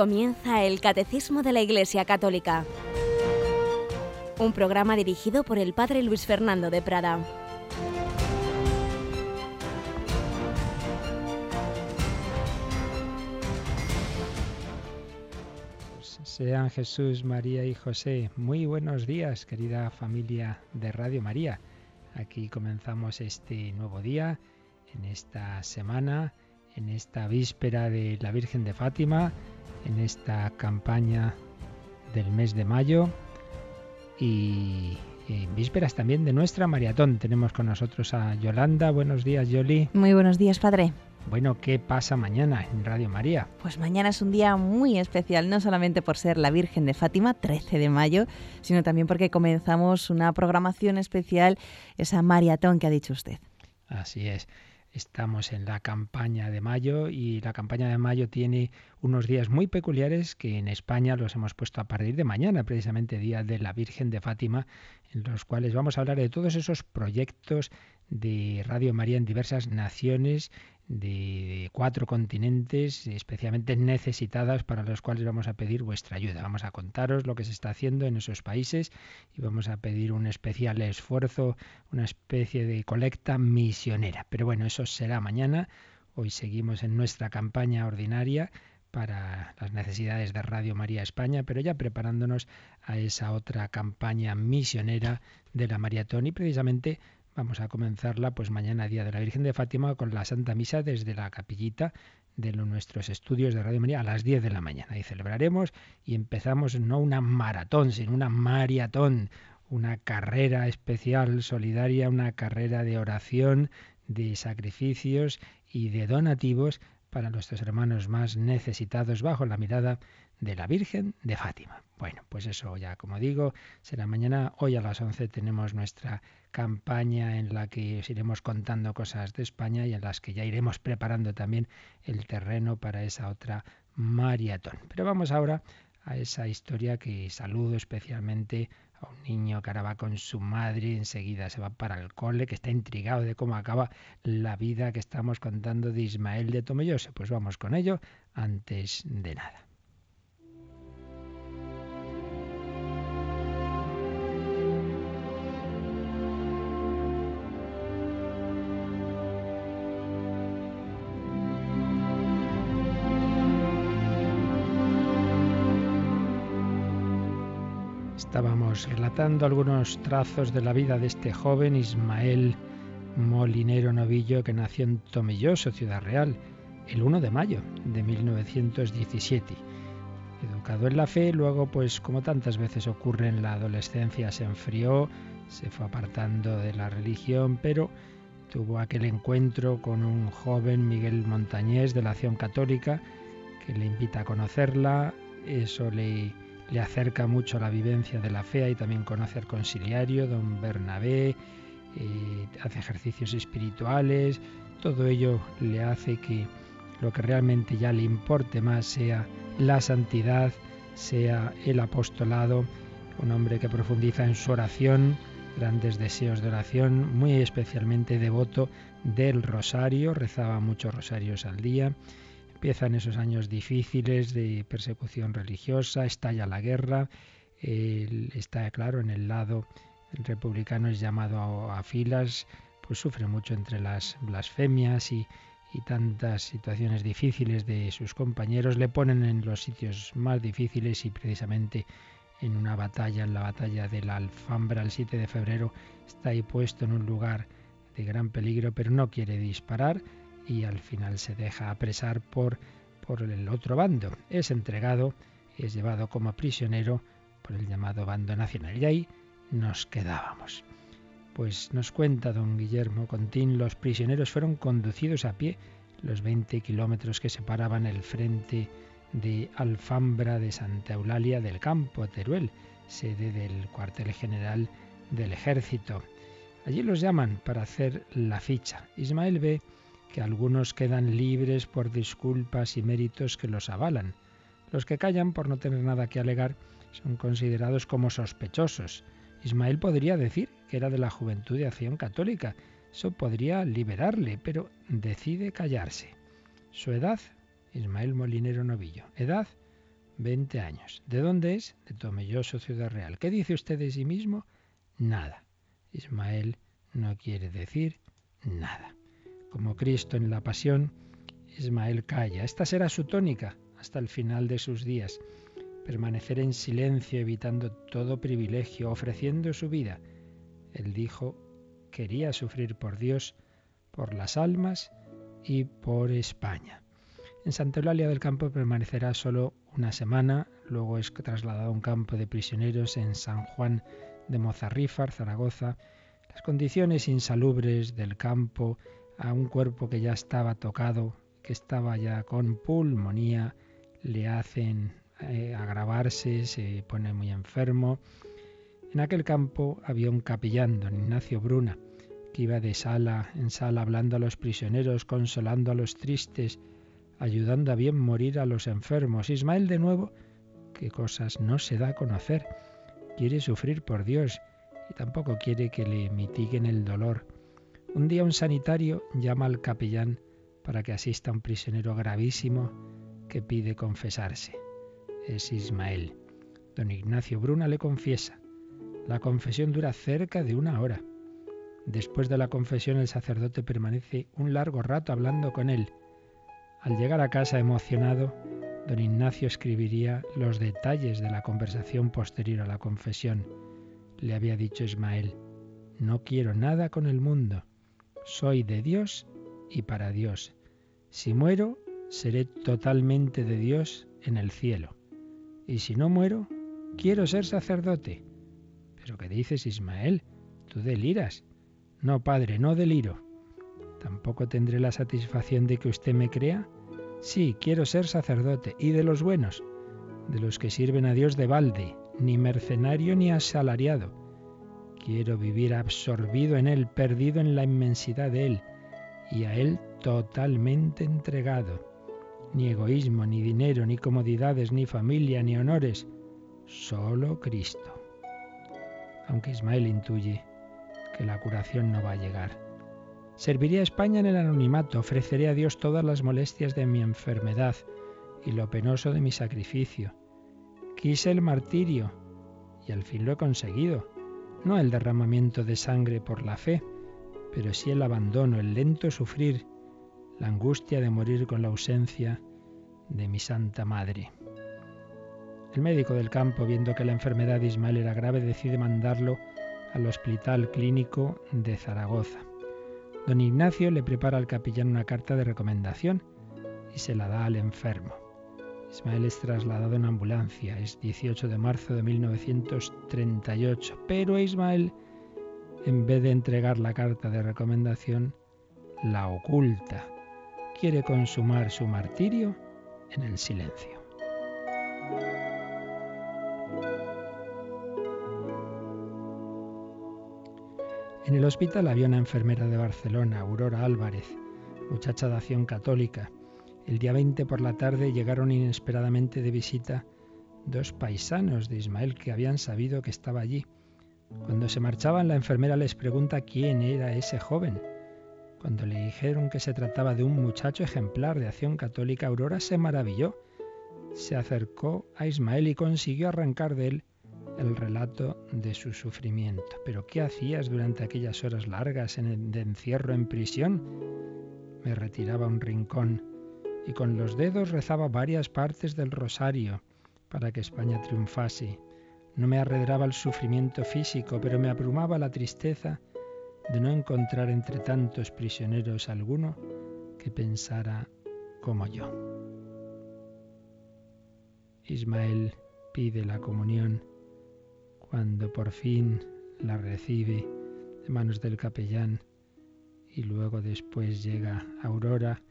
Comienza el Catecismo de la Iglesia Católica, un programa dirigido por el Padre Luis Fernando de Prada. Sean Jesús, María y José. Muy buenos días, querida familia de Radio María. Aquí comenzamos este nuevo día, en esta semana, en esta víspera de la Virgen de Fátima, en esta campaña del mes de mayo y en vísperas también de nuestra maratón. Tenemos con nosotros a Yolanda. Buenos días, Yoli. Muy buenos días, padre. Bueno, ¿qué pasa mañana en Radio María? Pues mañana es un día muy especial, no solamente por ser la Virgen de Fátima, 13 de mayo, sino también porque comenzamos una programación especial, esa maratón que ha dicho usted. Así es. Estamos en la campaña de mayo y la campaña de mayo tiene unos días muy peculiares que en España los hemos puesto a partir de mañana, precisamente Día de la Virgen de Fátima, en los cuales vamos a hablar de todos esos proyectos de Radio María en diversas naciones de cuatro continentes especialmente necesitadas para los cuales vamos a pedir vuestra ayuda. Vamos a contaros lo que se está haciendo en esos países y vamos a pedir un especial esfuerzo, una especie de colecta misionera. Pero bueno, eso será mañana. Hoy seguimos en nuestra campaña ordinaria para las necesidades de Radio María España, pero ya preparándonos a esa otra campaña misionera de la maratón y precisamente Vamos a comenzarla pues mañana día de la Virgen de Fátima con la Santa Misa desde la capillita de nuestros estudios de Radio María a las 10 de la mañana. Y celebraremos y empezamos no una maratón, sino una maratón, una carrera especial, solidaria, una carrera de oración, de sacrificios y de donativos para nuestros hermanos más necesitados bajo la mirada de la Virgen de Fátima. Bueno, pues eso ya como digo, será mañana. Hoy a las 11 tenemos nuestra campaña en la que os iremos contando cosas de España y en las que ya iremos preparando también el terreno para esa otra maratón. Pero vamos ahora a esa historia que saludo especialmente a un niño que ahora va con su madre, enseguida se va para el cole, que está intrigado de cómo acaba la vida que estamos contando de Ismael de Tomelloso. Pues vamos con ello antes de nada. Relatando algunos trazos de la vida de este joven Ismael Molinero Novillo que nació en Tomelloso, Ciudad Real, el 1 de mayo de 1917. Educado en la fe, luego, pues como tantas veces ocurre en la adolescencia, se enfrió, se fue apartando de la religión, pero tuvo aquel encuentro con un joven Miguel Montañés de la Acción Católica que le invita a conocerla, eso le le acerca mucho a la vivencia de la fe y también conoce al conciliario, don Bernabé, eh, hace ejercicios espirituales, todo ello le hace que lo que realmente ya le importe más sea la santidad, sea el apostolado, un hombre que profundiza en su oración, grandes deseos de oración, muy especialmente devoto del rosario, rezaba muchos rosarios al día, Empiezan esos años difíciles de persecución religiosa, estalla la guerra, está claro en el lado republicano es llamado a, filas, pues sufre mucho entre las blasfemias y, y tantas situaciones difíciles de sus compañeros, le ponen en los sitios más difíciles y precisamente en una batalla, en la batalla de la Alfambra el 7 de febrero, está ahí puesto en un lugar de gran peligro, pero no quiere disparar, y al final se deja apresar por, por el otro bando. Es entregado, es llevado como prisionero por el llamado bando nacional. Y ahí nos quedábamos. Pues nos cuenta don Guillermo Contín, los prisioneros fueron conducidos a pie los 20 kilómetros que separaban el frente de Alfambra de Santa Eulalia del campo Teruel, sede del cuartel general del ejército. Allí los llaman para hacer la ficha. Ismael ve que algunos quedan libres por disculpas y méritos que los avalan. Los que callan por no tener nada que alegar son considerados como sospechosos. Ismael podría decir que era de la juventud de acción católica. Eso podría liberarle, pero decide callarse. Su edad, Ismael Molinero Novillo. Edad, 20 años. ¿De dónde es? De Tomelloso, Ciudad Real. ¿Qué dice usted de sí mismo? Nada. Ismael no quiere decir nada. Como Cristo en la pasión, Ismael calla. Esta será su tónica hasta el final de sus días. Permanecer en silencio, evitando todo privilegio, ofreciendo su vida. Él dijo, quería sufrir por Dios, por las almas y por España. En Santa Eulalia del Campo permanecerá solo una semana, luego es trasladado a un campo de prisioneros en San Juan de Mozarrífar, Zaragoza. Las condiciones insalubres del campo, a un cuerpo que ya estaba tocado, que estaba ya con pulmonía, le hacen eh, agravarse, se pone muy enfermo. En aquel campo había un capellán, don Ignacio Bruna, que iba de sala en sala hablando a los prisioneros, consolando a los tristes, ayudando a bien morir a los enfermos. Ismael de nuevo, qué cosas no se da a conocer. Quiere sufrir por Dios y tampoco quiere que le mitiguen el dolor. Un día un sanitario llama al capellán para que asista a un prisionero gravísimo que pide confesarse. Es Ismael. Don Ignacio Bruna le confiesa. La confesión dura cerca de una hora. Después de la confesión el sacerdote permanece un largo rato hablando con él. Al llegar a casa emocionado, don Ignacio escribiría los detalles de la conversación posterior a la confesión. Le había dicho Ismael, no quiero nada con el mundo, soy de Dios y para Dios. Si muero, seré totalmente de Dios en el cielo. Y si no muero, quiero ser sacerdote. ¿Pero qué dices, Ismael? Tú deliras. No, padre, no deliro. ¿Tampoco tendré la satisfacción de que usted me crea? Sí, quiero ser sacerdote, y de los buenos, de los que sirven a Dios de balde, ni mercenario ni asalariado. Quiero vivir absorbido en Él, perdido en la inmensidad de Él, y a Él totalmente entregado. Ni egoísmo, ni dinero, ni comodidades, ni familia, ni honores, solo Cristo. Aunque Ismael intuye que la curación no va a llegar Serviré a España en el anonimato, ofreceré a Dios todas las molestias de mi enfermedad y lo penoso de mi sacrificio. Quise el martirio y al fin lo he conseguido. No el derramamiento de sangre por la fe, pero sí el abandono, el lento sufrir, la angustia de morir con la ausencia de mi Santa Madre. El médico del campo, viendo que la enfermedad de Ismael era grave, decide mandarlo al Hospital Clínico de Zaragoza. Don Ignacio le prepara al capellán una carta de recomendación y se la da al enfermo. Ismael es trasladado en ambulancia, es 18 de marzo de 1938, pero Ismael, en vez de entregar la carta de recomendación, la oculta. Quiere consumar su martirio en el silencio. En el hospital había una enfermera de Barcelona, Aurora Álvarez, muchacha de acción católica. El día 20 por la tarde llegaron inesperadamente de visita dos paisanos de Ismael que habían sabido que estaba allí. Cuando se marchaban, la enfermera les pregunta quién era ese joven. Cuando le dijeron que se trataba de un muchacho ejemplar de acción católica, Aurora se maravilló. Se acercó a Ismael y consiguió arrancar de él el relato de su sufrimiento. Pero ¿qué hacías durante aquellas horas largas de encierro en prisión? Me retiraba a un rincón y con los dedos rezaba varias partes del rosario para que España triunfase. No me arredraba el sufrimiento físico, pero me abrumaba la tristeza de no encontrar entre tantos prisioneros alguno que pensara como yo. Ismael pide la comunión cuando por fin la recibe de manos del capellán y luego después llega Aurora,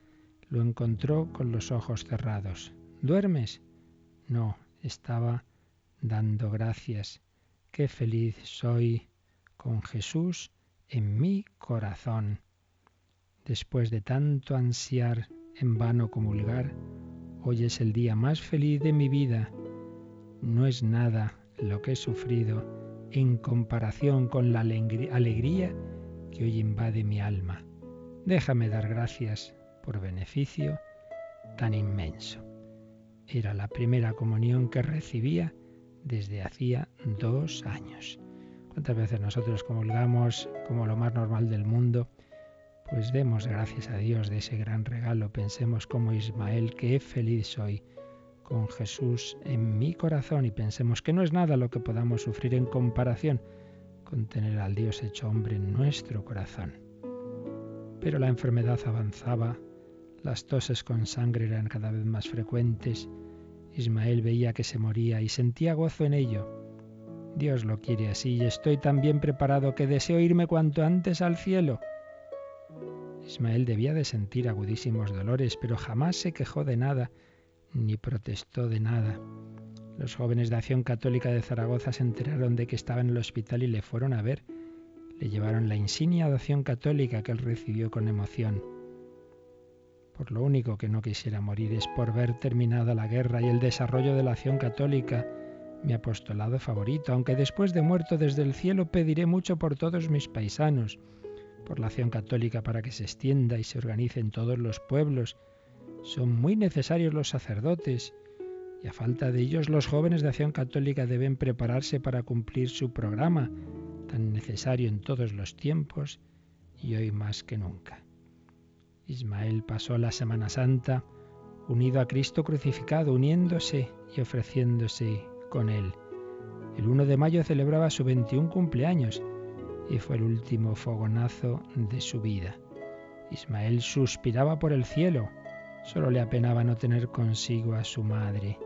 lo encontró con los ojos cerrados. ¿Duermes? No, estaba dando gracias. Qué feliz soy con Jesús en mi corazón. Después de tanto ansiar en vano comulgar, hoy es el día más feliz de mi vida. No es nada lo que he sufrido en comparación con la alegría que hoy invade mi alma. Déjame dar gracias por beneficio tan inmenso. Era la primera comunión que recibía desde hacía dos años. ¿Cuántas veces nosotros comulgamos como lo más normal del mundo? Pues demos gracias a Dios de ese gran regalo. Pensemos como Ismael, qué feliz soy con Jesús en mi corazón y pensemos que no es nada lo que podamos sufrir en comparación con tener al Dios hecho hombre en nuestro corazón. Pero la enfermedad avanzaba, las toses con sangre eran cada vez más frecuentes, Ismael veía que se moría y sentía gozo en ello. Dios lo quiere así y estoy tan bien preparado que deseo irme cuanto antes al cielo. Ismael debía de sentir agudísimos dolores, pero jamás se quejó de nada, ni protestó de nada. Los jóvenes de Acción Católica de Zaragoza se enteraron de que estaba en el hospital y le fueron a ver. Le llevaron la insignia de Acción Católica que él recibió con emoción. Por lo único que no quisiera morir es por ver terminada la guerra y el desarrollo de la Acción Católica, mi apostolado favorito, aunque después de muerto desde el cielo pediré mucho por todos mis paisanos, por la acción católica para que se extienda y se organice en todos los pueblos, son muy necesarios los sacerdotes y a falta de ellos los jóvenes de acción católica deben prepararse para cumplir su programa, tan necesario en todos los tiempos y hoy más que nunca. Ismael pasó la Semana Santa unido a Cristo crucificado, uniéndose y ofreciéndose con él. El 1 de mayo celebraba su 21 cumpleaños y fue el último fogonazo de su vida. Ismael suspiraba por el cielo, Solo le apenaba no tener consigo a su madre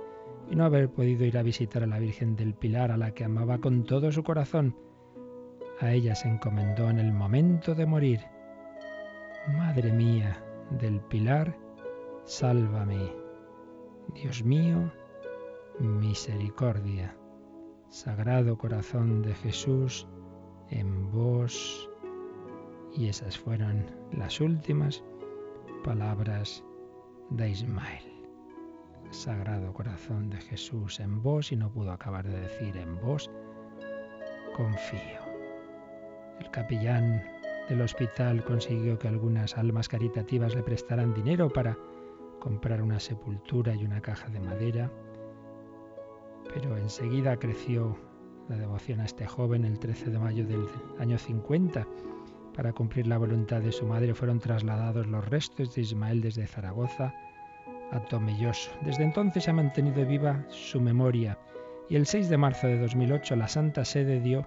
y no haber podido ir a visitar a la Virgen del Pilar, a la que amaba con todo su corazón. A ella se encomendó en el momento de morir. Madre mía del Pilar, sálvame. Dios mío, misericordia. Sagrado corazón de Jesús, en vos. Y esas fueron las últimas palabras de Ismael. Sagrado corazón de Jesús, en vos, y no pudo acabar de decir en vos, confío. El capellán del hospital consiguió que algunas almas caritativas le prestaran dinero para comprar una sepultura y una caja de madera, pero enseguida creció la devoción a este joven el 13 de mayo del año 50 para cumplir la voluntad de su madre fueron trasladados los restos de Ismael desde Zaragoza a Tomelloso. Desde entonces ha mantenido viva su memoria y el 6 de marzo de 2008 la Santa Sede dio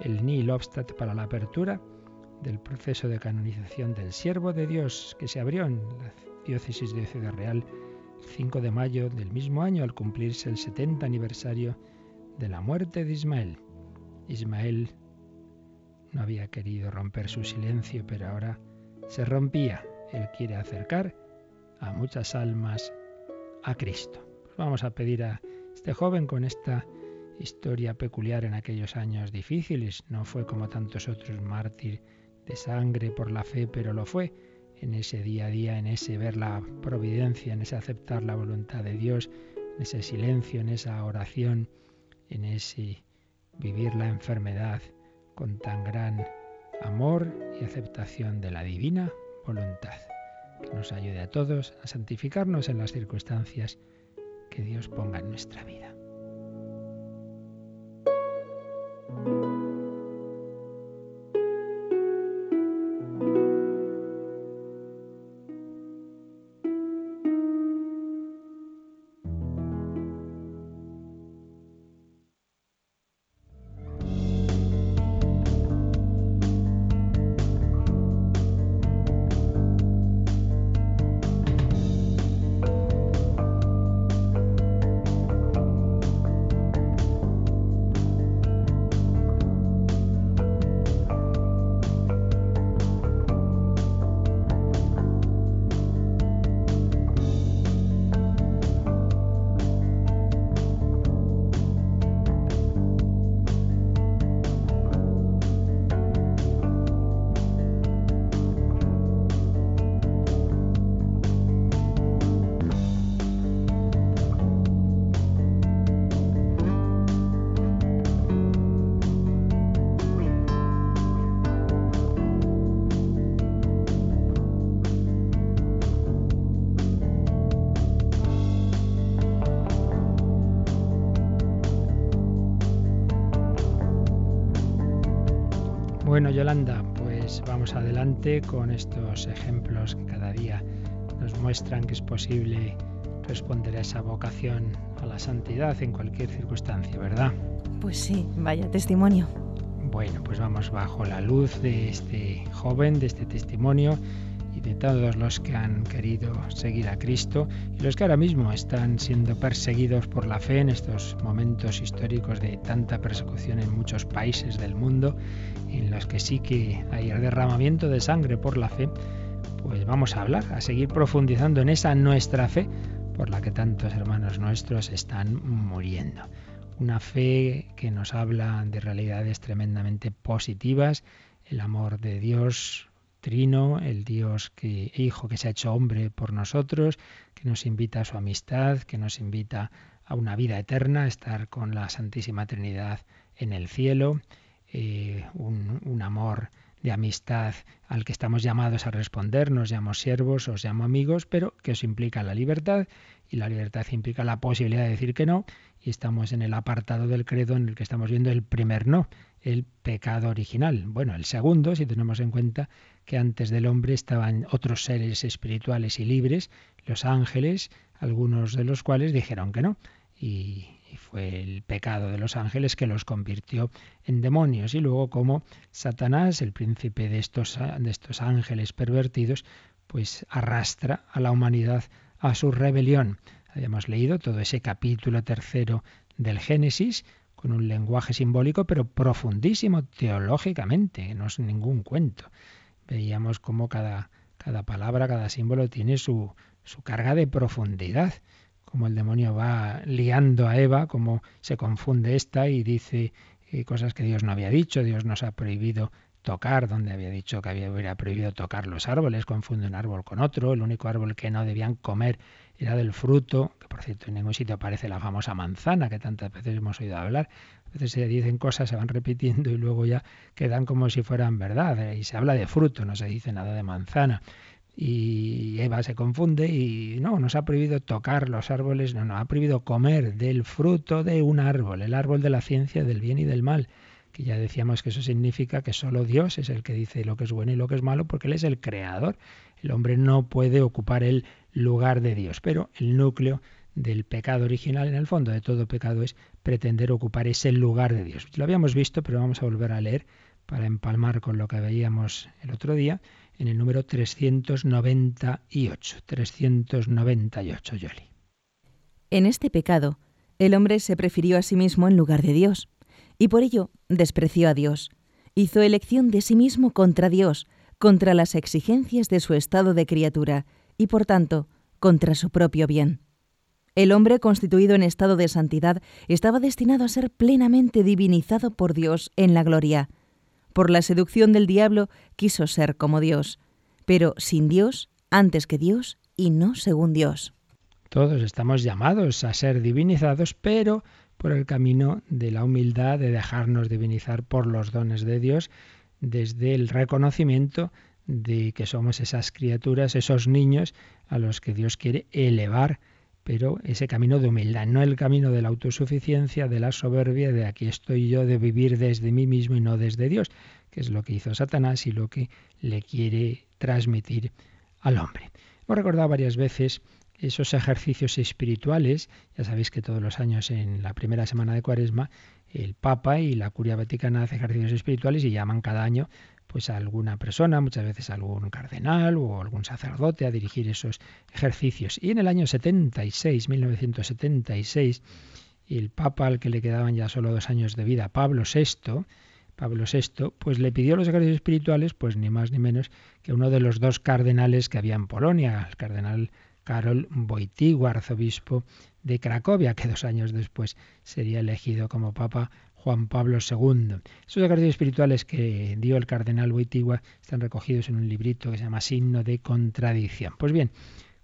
el nihil obstat para la apertura del proceso de canonización del siervo de Dios que se abrió en la diócesis de Ciudad Real el 5 de mayo del mismo año al cumplirse el 70 aniversario de la muerte de Ismael. Ismael no había querido romper su silencio, pero ahora se rompía. Él quiere acercar a muchas almas a Cristo. Pues vamos a pedir a este joven con esta historia peculiar en aquellos años difíciles. No fue como tantos otros mártir de sangre por la fe, pero lo fue en ese día a día, en ese ver la providencia, en ese aceptar la voluntad de Dios, en ese silencio, en esa oración, en ese vivir la enfermedad con tan gran amor y aceptación de la divina voluntad. Que nos ayude a todos a santificarnos en las circunstancias que Dios ponga en nuestra vida. Yolanda, pues vamos adelante con estos ejemplos que cada día nos muestran que es posible responder a esa vocación a la santidad en cualquier circunstancia, ¿verdad? Pues sí, vaya testimonio. Bueno, pues vamos bajo la luz de este joven, de este testimonio y de todos los que han querido seguir a Cristo y los que ahora mismo están siendo perseguidos por la fe en estos momentos históricos de tanta persecución en muchos países del mundo, en los que sí que hay derramamiento de sangre por la fe, pues vamos a hablar, a seguir profundizando en esa nuestra fe por la que tantos hermanos nuestros están muriendo. Una fe que nos habla de realidades tremendamente positivas, el amor de Dios trino, el Dios que hijo que se ha hecho hombre por nosotros, que nos invita a su amistad, que nos invita a una vida eterna, a estar con la Santísima Trinidad en el cielo, eh, un, un amor de amistad al que estamos llamados a responder, nos llamo siervos, os llamo amigos, pero que os implica la libertad y la libertad implica la posibilidad de decir que no y estamos en el apartado del credo en el que estamos viendo el primer no, el pecado original. Bueno, el segundo, si tenemos en cuenta que antes del hombre estaban otros seres espirituales y libres, los ángeles, algunos de los cuales dijeron que no. Y, fue el pecado de los ángeles que los convirtió en demonios. Y luego como Satanás, el príncipe de estos, de estos ángeles pervertidos, pues arrastra a la humanidad a su rebelión. Habíamos leído todo ese capítulo tercero del Génesis con un lenguaje simbólico, pero profundísimo teológicamente, no es ningún cuento. Veíamos cómo cada, cada palabra, cada símbolo tiene su, su carga de profundidad como el demonio va liando a Eva, como se confunde esta y dice eh, cosas que Dios no había dicho, Dios nos ha prohibido tocar, donde había dicho que había prohibido tocar los árboles, confunde un árbol con otro, el único árbol que no debían comer era del fruto, que por cierto en ningún sitio aparece la famosa manzana que tantas veces hemos oído hablar. A veces se dicen cosas, se van repitiendo y luego ya quedan como si fueran verdad. Eh, y se habla de fruto, no se dice nada de manzana y Eva se confunde y no, nos ha prohibido tocar los árboles, no, nos ha prohibido comer del fruto de un árbol, el árbol de la ciencia del bien y del mal, que ya decíamos que eso significa que solo Dios es el que dice lo que es bueno y lo que es malo, porque Él es el creador. El hombre no puede ocupar el lugar de Dios, pero el núcleo del pecado original, en el fondo de todo pecado, es pretender ocupar ese lugar de Dios. Lo habíamos visto, pero vamos a volver a leer para empalmar con lo que veíamos el otro día en el número 398. 398, Yoli. En este pecado, el hombre se prefirió a sí mismo en lugar de Dios, y por ello despreció a Dios. Hizo elección de sí mismo contra Dios, contra las exigencias de su estado de criatura, y por tanto, contra su propio bien. El hombre constituido en estado de santidad estaba destinado a ser plenamente divinizado por Dios en la gloria, por la seducción del diablo quiso ser como Dios, pero sin Dios, antes que Dios y no según Dios. Todos estamos llamados a ser divinizados, pero por el camino de la humildad, de dejarnos divinizar por los dones de Dios, desde el reconocimiento de que somos esas criaturas, esos niños a los que Dios quiere elevar pero ese camino de humildad, no el camino de la autosuficiencia, de la soberbia, de aquí estoy yo, de vivir desde mí mismo y no desde Dios, que es lo que hizo Satanás y lo que le quiere transmitir al hombre. Hemos recordado varias veces esos ejercicios espirituales, ya sabéis que todos los años en la primera semana de Cuaresma el Papa y la Curia Vaticana hacen ejercicios espirituales y llaman cada año pues a alguna persona, muchas veces algún cardenal o algún sacerdote a dirigir esos ejercicios. Y en el año 76, 1976, el Papa al que le quedaban ya solo dos años de vida, Pablo VI, Pablo VI, pues le pidió los ejercicios espirituales, pues ni más ni menos que uno de los dos cardenales que había en Polonia, el cardenal Karol Wojtyła, arzobispo de Cracovia, que dos años después sería elegido como papa Juan Pablo II. Esos ejercicios espirituales que dio el cardenal Wojtyła están recogidos en un librito que se llama Signo de Contradicción. Pues bien,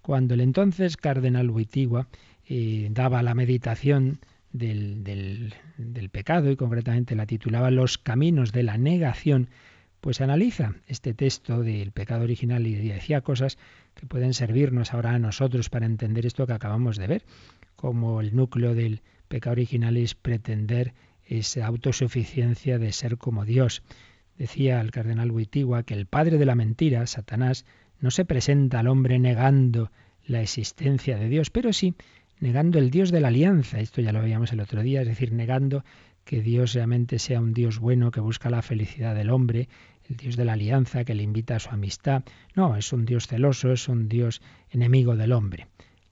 cuando el entonces cardenal Wojtyła eh, daba la meditación del, del pecado y concretamente la titulaba Los caminos de la negación, pues analiza este texto del pecado original y decía cosas que pueden servirnos ahora a nosotros para entender esto que acabamos de ver, como el núcleo del pecado original es pretender esa autosuficiencia de ser como Dios. Decía el cardenal Wittigua que el padre de la mentira, Satanás, no se presenta al hombre negando la existencia de Dios, pero sí negando el Dios de la alianza. Esto ya lo veíamos el otro día, es decir, negando que Dios realmente sea un Dios bueno que busca la felicidad del hombre, el Dios de la alianza que le invita a su amistad. No, es un Dios celoso, es un Dios enemigo del hombre.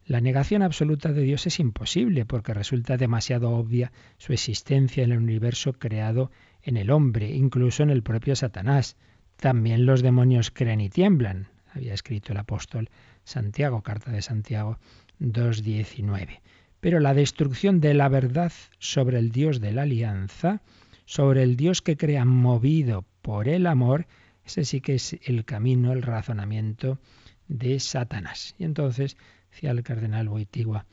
La negación absoluta de Dios es imposible porque resulta demasiado obvia su existencia en el universo creado en el hombre, incluso en el propio Satanás. También los demonios creen y tiemblan, había escrito el apóstol Santiago, carta de Santiago 2.19. Pero la destrucción de la verdad sobre el Dios de la alianza, sobre el Dios que crea movido por el amor, ese sí que es el camino, el razonamiento de Satanás. Y entonces, decía el cardenal Boitigua,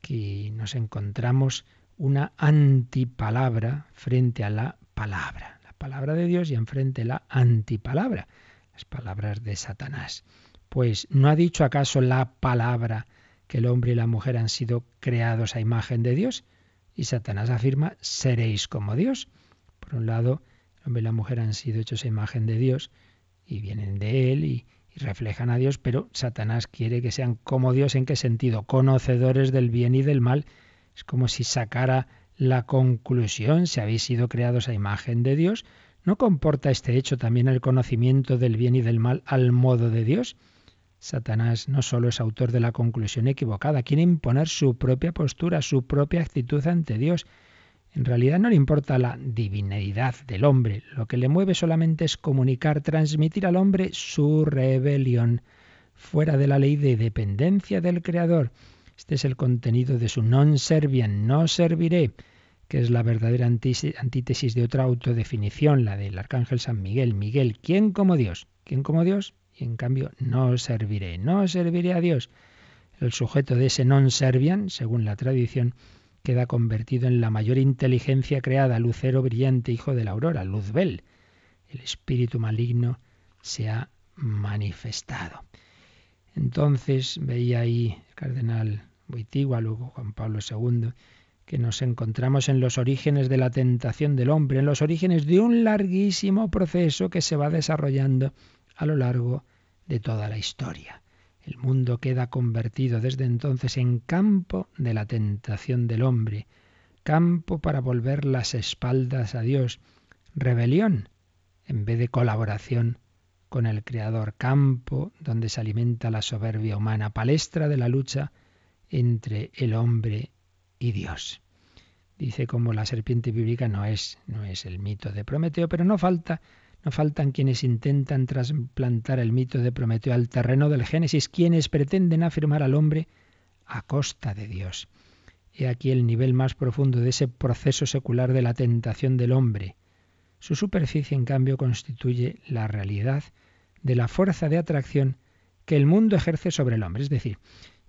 que nos encontramos una antipalabra frente a la palabra. La palabra de Dios y enfrente la antipalabra, las palabras de Satanás. Pues ¿no ha dicho acaso la palabra que el hombre y la mujer han sido creados a imagen de Dios? Y Satanás afirma, seréis como Dios. Por un lado, el hombre y la mujer han sido hechos a imagen de Dios y vienen de Él y, y reflejan a Dios, pero Satanás quiere que sean como Dios. ¿En qué sentido? Conocedores del bien y del mal. Es como si sacara la conclusión, si habéis sido creados a imagen de Dios, ¿no comporta este hecho también el conocimiento del bien y del mal al modo de Dios? Satanás no solo es autor de la conclusión equivocada, quiere imponer su propia postura, su propia actitud ante Dios. En realidad no le importa la divinidad del hombre, lo que le mueve solamente es comunicar, transmitir al hombre su rebelión, fuera de la ley de dependencia del Creador. Este es el contenido de su non serviam, no serviré, que es la verdadera antítesis de otra autodefinición, la del arcángel San Miguel. Miguel, ¿quién como Dios? ¿Quién como Dios? Y en cambio, no serviré, no serviré a Dios. El sujeto de ese non serviam, según la tradición, queda convertido en la mayor inteligencia creada, lucero brillante, hijo de la aurora, Luzbel. El espíritu maligno se ha manifestado. Entonces veía ahí el cardenal Boitigua, luego Juan Pablo II, que nos encontramos en los orígenes de la tentación del hombre, en los orígenes de un larguísimo proceso que se va desarrollando a lo largo de toda la historia. El mundo queda convertido desde entonces en campo de la tentación del hombre, campo para volver las espaldas a Dios, rebelión en vez de colaboración con el Creador, campo donde se alimenta la soberbia humana, palestra de la lucha entre el hombre y Dios. Dice como la serpiente bíblica no es, no es el mito de Prometeo, pero no falta, no faltan quienes intentan trasplantar el mito de Prometeo al terreno del Génesis, quienes pretenden afirmar al hombre a costa de Dios. He aquí el nivel más profundo de ese proceso secular de la tentación del hombre. Su superficie, en cambio, constituye la realidad de la fuerza de atracción que el mundo ejerce sobre el hombre. Es decir,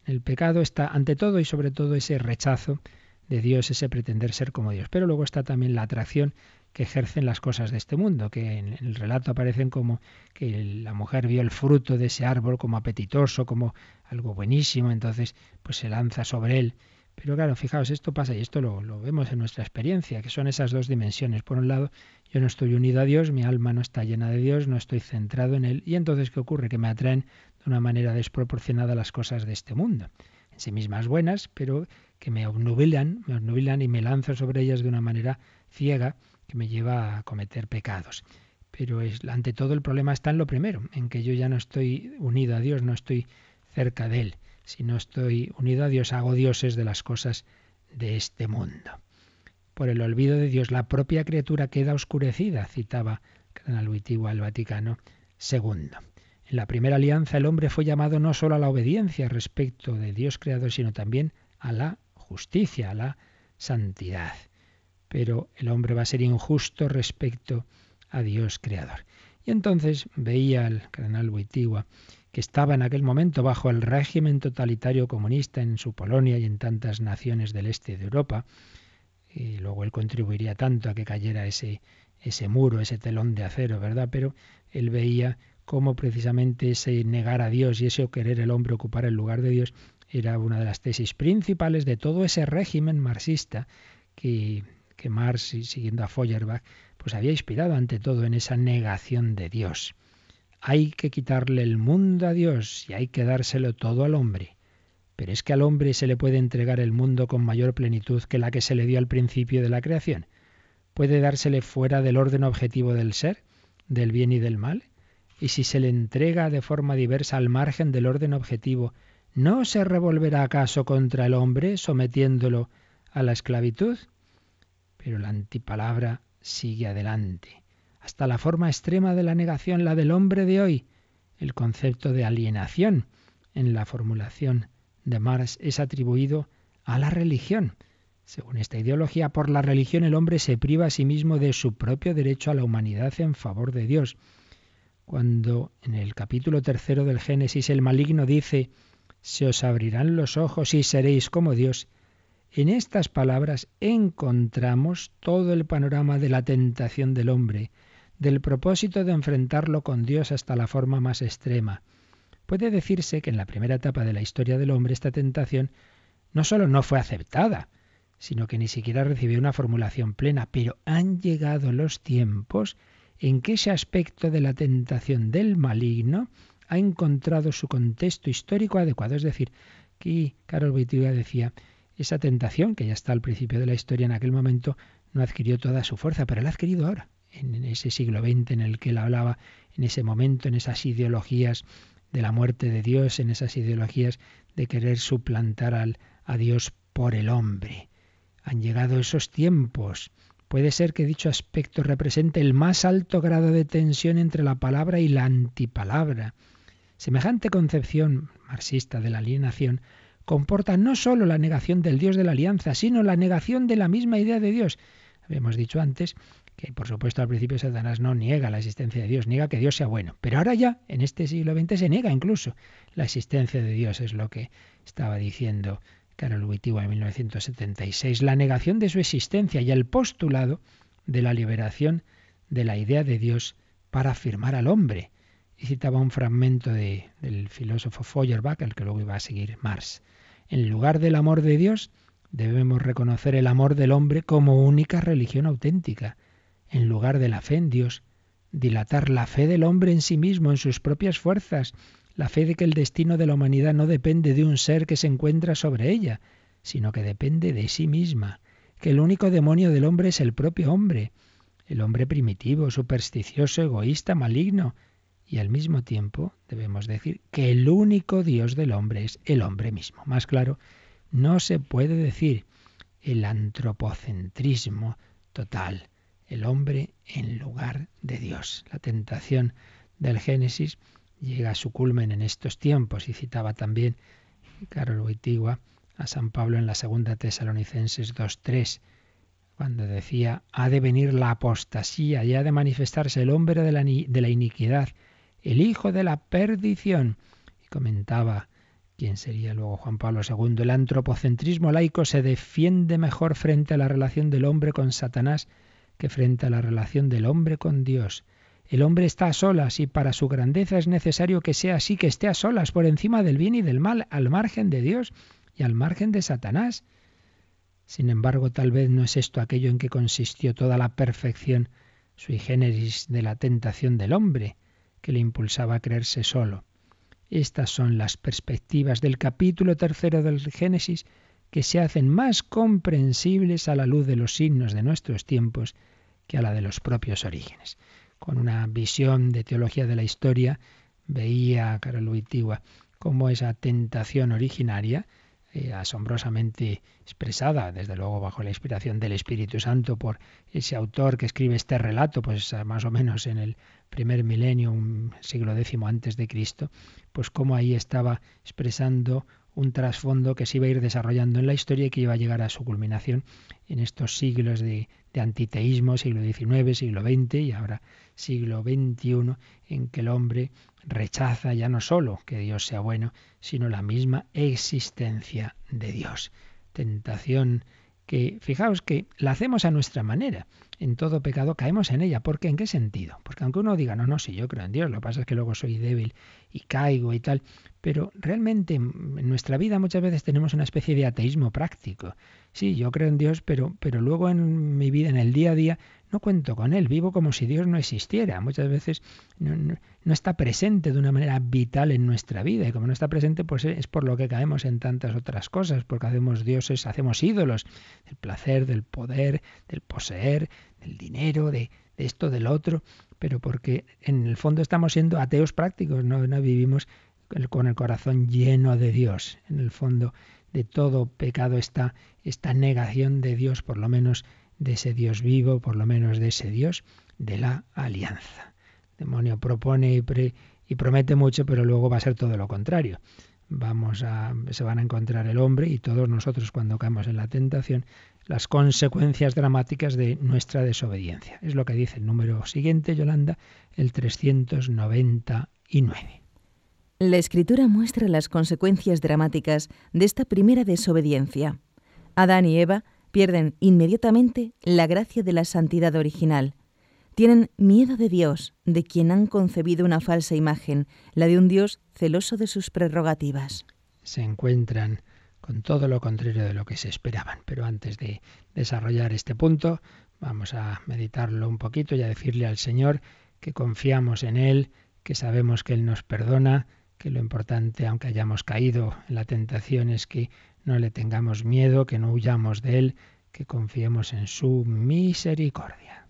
el pecado está ante todo y sobre todo ese rechazo de Dios, ese pretender ser como Dios. Pero luego está también la atracción que ejercen las cosas de este mundo, que en el relato aparecen como que la mujer vio el fruto de ese árbol como apetitoso, como algo buenísimo, entonces pues se lanza sobre él. Pero claro, fijaos, esto pasa y esto lo, lo, vemos en nuestra experiencia, que son esas dos dimensiones. Por un lado, yo no estoy unido a Dios, mi alma no está llena de Dios, no estoy centrado en Él. Y entonces, ¿qué ocurre? Que me atraen de una manera desproporcionada las cosas de este mundo. En sí mismas buenas, pero que me obnubilan, me obnubilan y me lanzo sobre ellas de una manera ciega que me lleva a cometer pecados. Pero es, ante todo el problema está en lo primero, en que yo ya no estoy unido a Dios, no estoy cerca de Él. Si no estoy unido a Dios, hago dioses de las cosas de este mundo. Por el olvido de Dios, la propia criatura queda oscurecida, citaba Cardenal Wittigua al Vaticano II. En la primera alianza el hombre fue llamado no solo a la obediencia respecto de Dios creador, sino también a la justicia, a la santidad. Pero el hombre va a ser injusto respecto a Dios creador. Y entonces veía el cardenal Wittigua que estaba en aquel momento bajo el régimen totalitario comunista en su Polonia y en tantas naciones del este de Europa, y luego él contribuiría tanto a que cayera ese, ese muro, ese telón de acero, ¿verdad? Pero él veía cómo precisamente ese negar a Dios y ese querer el hombre ocupar el lugar de Dios era una de las tesis principales de todo ese régimen marxista que, que Marx, siguiendo a Feuerbach, pues había inspirado ante todo en esa negación de Dios. Hay que quitarle el mundo a Dios y hay que dárselo todo al hombre. Pero es que al hombre se le puede entregar el mundo con mayor plenitud que la que se le dio al principio de la creación. ¿Puede dársele fuera del orden objetivo del ser, del bien y del mal? Y si se le entrega de forma diversa al margen del orden objetivo, ¿no se revolverá acaso contra el hombre sometiéndolo a la esclavitud? Pero la antipalabra sigue adelante, hasta la forma extrema de la negación, la del hombre de hoy. El concepto de alienación en la formulación de Marx es atribuido a la religión. Según esta ideología, por la religión el hombre se priva a sí mismo de su propio derecho a la humanidad en favor de Dios. Cuando en el capítulo tercero del Génesis el maligno dice, se os abrirán los ojos y seréis como Dios, en estas palabras encontramos todo el panorama de la tentación del hombre, del propósito de enfrentarlo con Dios hasta la forma más extrema. Puede decirse que en la primera etapa de la historia del hombre esta tentación no solo no fue aceptada, sino que ni siquiera recibió una formulación plena, pero han llegado los tiempos en que ese aspecto de la tentación del maligno ha encontrado su contexto histórico adecuado. Es decir, aquí Carol Wittiga decía esa tentación, que ya está al principio de la historia en aquel momento, no adquirió toda su fuerza, pero la ha adquirido ahora, en ese siglo XX en el que él hablaba, en ese momento, en esas ideologías de la muerte de Dios, en esas ideologías de querer suplantar al, a Dios por el hombre. Han llegado esos tiempos. Puede ser que dicho aspecto represente el más alto grado de tensión entre la palabra y la antipalabra. Semejante concepción marxista de la alienación comporta no sólo la negación del Dios de la alianza, sino la negación de la misma idea de Dios. Habíamos dicho antes que, por supuesto, al principio Satanás no niega la existencia de Dios, niega que Dios sea bueno. Pero ahora ya, en este siglo XX, se niega incluso la existencia de Dios, es lo que estaba diciendo Carol Wittiwa en 1976. La negación de su existencia y el postulado de la liberación de la idea de Dios para afirmar al hombre. Y citaba un fragmento de, del filósofo Feuerbach, el que luego iba a seguir Marx. En lugar del amor de Dios, debemos reconocer el amor del hombre como única religión auténtica. En lugar de la fe en Dios, dilatar la fe del hombre en sí mismo, en sus propias fuerzas, la fe de que el destino de la humanidad no depende de un ser que se encuentra sobre ella, sino que depende de sí misma, que el único demonio del hombre es el propio hombre, el hombre primitivo, supersticioso, egoísta, maligno, y al mismo tiempo debemos decir que el único Dios del hombre es el hombre mismo. Más claro, no se puede decir el antropocentrismo total, el hombre en lugar de Dios. La tentación del Génesis llega a su culmen en estos tiempos y citaba también Carol Wittigua a San Pablo en la segunda Tesalonicenses 2.3 cuando decía, ha de venir la apostasía y ha de manifestarse el hombre de la, de la iniquidad, el hijo de la perdición. Y comentaba quién sería luego Juan Pablo II, el antropocentrismo laico se defiende mejor frente a la relación del hombre con Satanás que frente a la relación del hombre con Dios. El hombre está a solas y para su grandeza es necesario que sea así, que esté a solas por encima del bien y del mal, al margen de Dios y al margen de Satanás. Sin embargo, tal vez no es esto aquello en que consistió toda la perfección sui generis de la tentación del hombre que le impulsaba a creerse solo. Estas son las perspectivas del capítulo tercero del Génesis que se hacen más comprensibles a la luz de los signos de nuestros tiempos que a la de los propios orígenes. Con una visión de teología de la historia, veía Carol Wittigua cómo esa tentación originaria eh, asombrosamente expresada, desde luego bajo la inspiración del Espíritu Santo por ese autor que escribe este relato, pues más o menos en el primer milenio, un siglo décimo antes de Cristo, pues cómo ahí estaba expresando un trasfondo que se iba a ir desarrollando en la historia y que iba a llegar a su culminación en estos siglos de, de antiteísmo, siglo XIX, siglo XX y ahora siglo XXI, en que el hombre rechaza ya no solo que Dios sea bueno, sino la misma existencia de Dios. Tentación que, fijaos que la hacemos a nuestra manera. En todo pecado caemos en ella. ¿Por qué? ¿En qué sentido? Porque aunque uno diga, no, no, si yo creo en Dios, lo que pasa es que luego soy débil y caigo y tal, pero realmente en nuestra vida muchas veces tenemos una especie de ateísmo práctico. Sí, yo creo en Dios, pero, pero luego en mi vida, en el día a día, no cuento con Él, vivo como si Dios no existiera. Muchas veces no, está presente de una manera vital en nuestra vida y como no está presente, pues es por lo que caemos en tantas otras cosas, porque hacemos dioses, hacemos ídolos del placer, del poder, del poseer, del dinero, de, de esto, del otro, pero porque en el fondo estamos siendo ateos prácticos, no, no vivimos con el corazón lleno de Dios. En el fondo de todo pecado está esta negación de Dios, por lo menos de ese Dios vivo, por lo menos de ese Dios de la alianza. El demonio propone y, y promete mucho, pero luego va a ser todo lo contrario. Vamos a, se van a encontrar el hombre y todos nosotros cuando caemos en la tentación las consecuencias dramáticas de nuestra desobediencia. Es lo que dice el número siguiente, Yolanda, el 399. La escritura muestra las consecuencias dramáticas de esta primera desobediencia. Adán y Eva pierden inmediatamente la gracia de la santidad original. Tienen miedo de Dios, de quien han concebido una falsa imagen, la de un Dios celoso de sus prerrogativas. Se encuentran con todo lo contrario de lo que se esperaban. Pero antes de desarrollar este punto, vamos a meditarlo un poquito y a decirle al Señor que confiamos en Él, que sabemos que Él nos perdona, que lo importante, aunque hayamos caído en la tentación, es que no le tengamos miedo, que no huyamos de Él, que confiemos en su misericordia.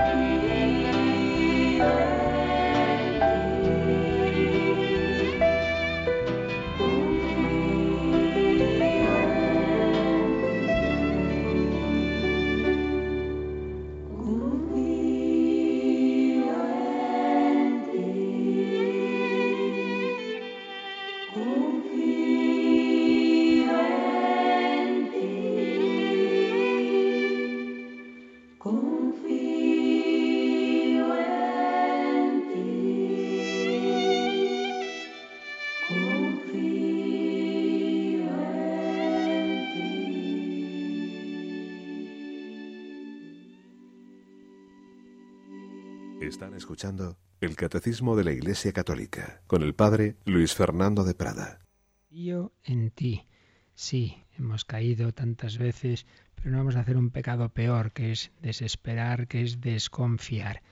Confío Están escuchando el Catecismo de la Iglesia Católica con el Padre Luis Fernando de Prada. Confío en ti. Sí, hemos caído tantas veces, pero no vamos a hacer un pecado peor, que es desesperar, que es desconfiar.